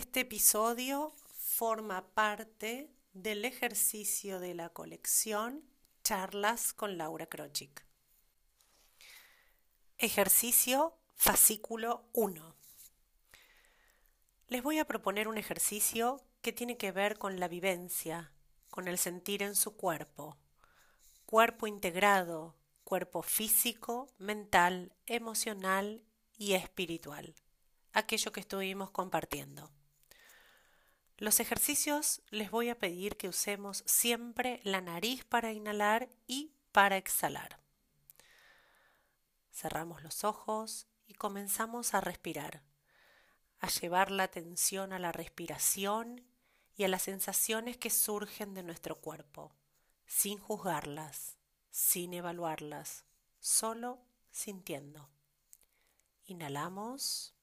Este episodio forma parte del ejercicio de la colección Charlas con Laura Krochik. Ejercicio fascículo 1. Les voy a proponer un ejercicio que tiene que ver con la vivencia, con el sentir en su cuerpo. Cuerpo integrado, cuerpo físico, mental, emocional y espiritual. Aquello que estuvimos compartiendo. Los ejercicios les voy a pedir que usemos siempre la nariz para inhalar y para exhalar. Cerramos los ojos y comenzamos a respirar, a llevar la atención a la respiración y a las sensaciones que surgen de nuestro cuerpo, sin juzgarlas, sin evaluarlas, solo sintiendo. Inhalamos.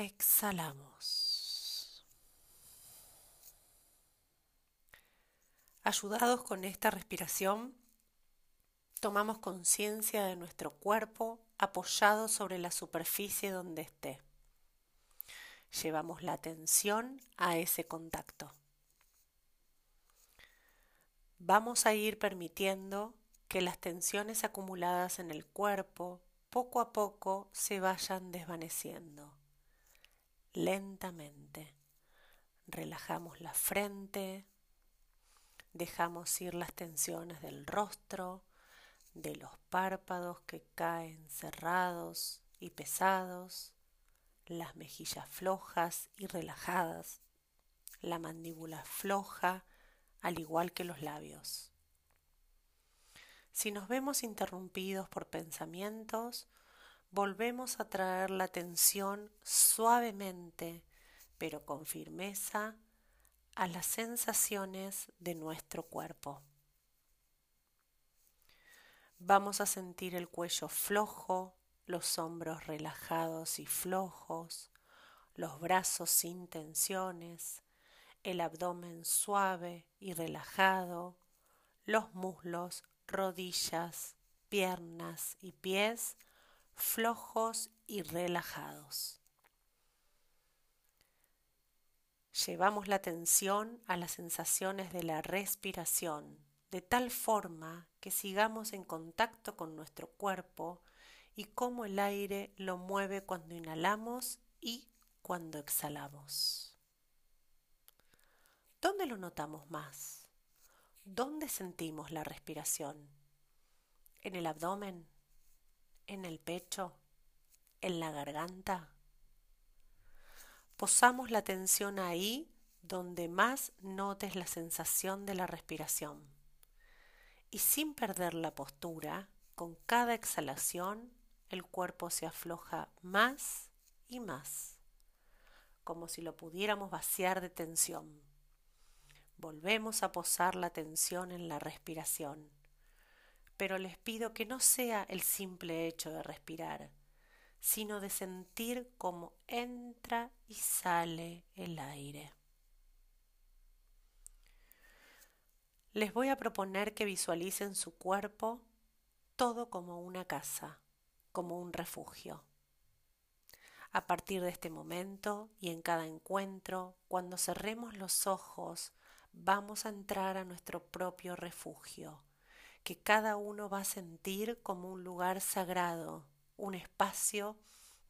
Exhalamos. Ayudados con esta respiración, tomamos conciencia de nuestro cuerpo apoyado sobre la superficie donde esté. Llevamos la atención a ese contacto. Vamos a ir permitiendo que las tensiones acumuladas en el cuerpo poco a poco se vayan desvaneciendo lentamente. Relajamos la frente, dejamos ir las tensiones del rostro, de los párpados que caen cerrados y pesados, las mejillas flojas y relajadas, la mandíbula floja, al igual que los labios. Si nos vemos interrumpidos por pensamientos, volvemos a traer la atención suavemente, pero con firmeza, a las sensaciones de nuestro cuerpo. Vamos a sentir el cuello flojo, los hombros relajados y flojos, los brazos sin tensiones, el abdomen suave y relajado, los muslos, rodillas, piernas y pies flojos y relajados. Llevamos la atención a las sensaciones de la respiración, de tal forma que sigamos en contacto con nuestro cuerpo y cómo el aire lo mueve cuando inhalamos y cuando exhalamos. ¿Dónde lo notamos más? ¿Dónde sentimos la respiración? ¿En el abdomen? En el pecho, en la garganta. Posamos la atención ahí donde más notes la sensación de la respiración. Y sin perder la postura, con cada exhalación el cuerpo se afloja más y más, como si lo pudiéramos vaciar de tensión. Volvemos a posar la atención en la respiración pero les pido que no sea el simple hecho de respirar, sino de sentir cómo entra y sale el aire. Les voy a proponer que visualicen su cuerpo todo como una casa, como un refugio. A partir de este momento y en cada encuentro, cuando cerremos los ojos, vamos a entrar a nuestro propio refugio que cada uno va a sentir como un lugar sagrado, un espacio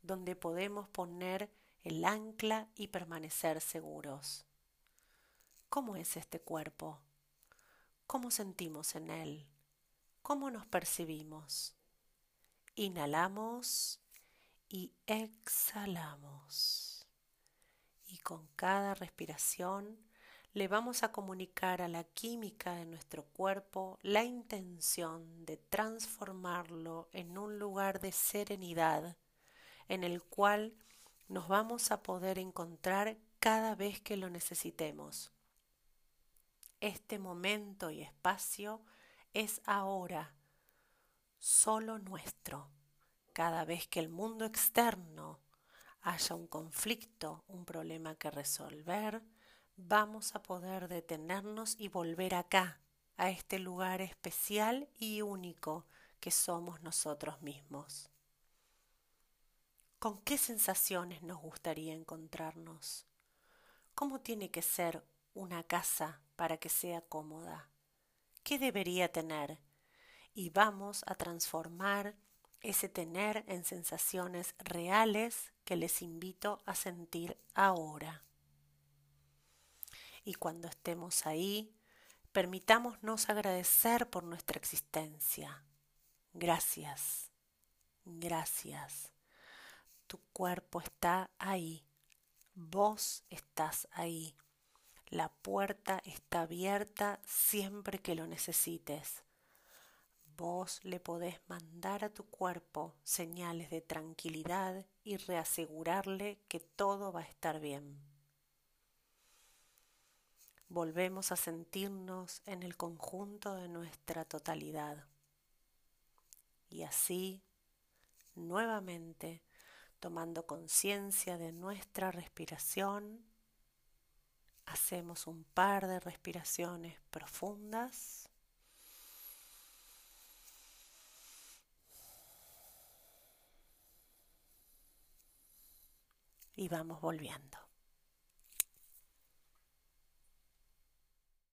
donde podemos poner el ancla y permanecer seguros. ¿Cómo es este cuerpo? ¿Cómo sentimos en él? ¿Cómo nos percibimos? Inhalamos y exhalamos. Y con cada respiración le vamos a comunicar a la química de nuestro cuerpo la intención de transformarlo en un lugar de serenidad en el cual nos vamos a poder encontrar cada vez que lo necesitemos. Este momento y espacio es ahora, solo nuestro. Cada vez que el mundo externo haya un conflicto, un problema que resolver, vamos a poder detenernos y volver acá, a este lugar especial y único que somos nosotros mismos. ¿Con qué sensaciones nos gustaría encontrarnos? ¿Cómo tiene que ser una casa para que sea cómoda? ¿Qué debería tener? Y vamos a transformar ese tener en sensaciones reales que les invito a sentir ahora. Y cuando estemos ahí, permitámonos agradecer por nuestra existencia. Gracias, gracias. Tu cuerpo está ahí, vos estás ahí. La puerta está abierta siempre que lo necesites. Vos le podés mandar a tu cuerpo señales de tranquilidad y reasegurarle que todo va a estar bien. Volvemos a sentirnos en el conjunto de nuestra totalidad. Y así, nuevamente, tomando conciencia de nuestra respiración, hacemos un par de respiraciones profundas. Y vamos volviendo.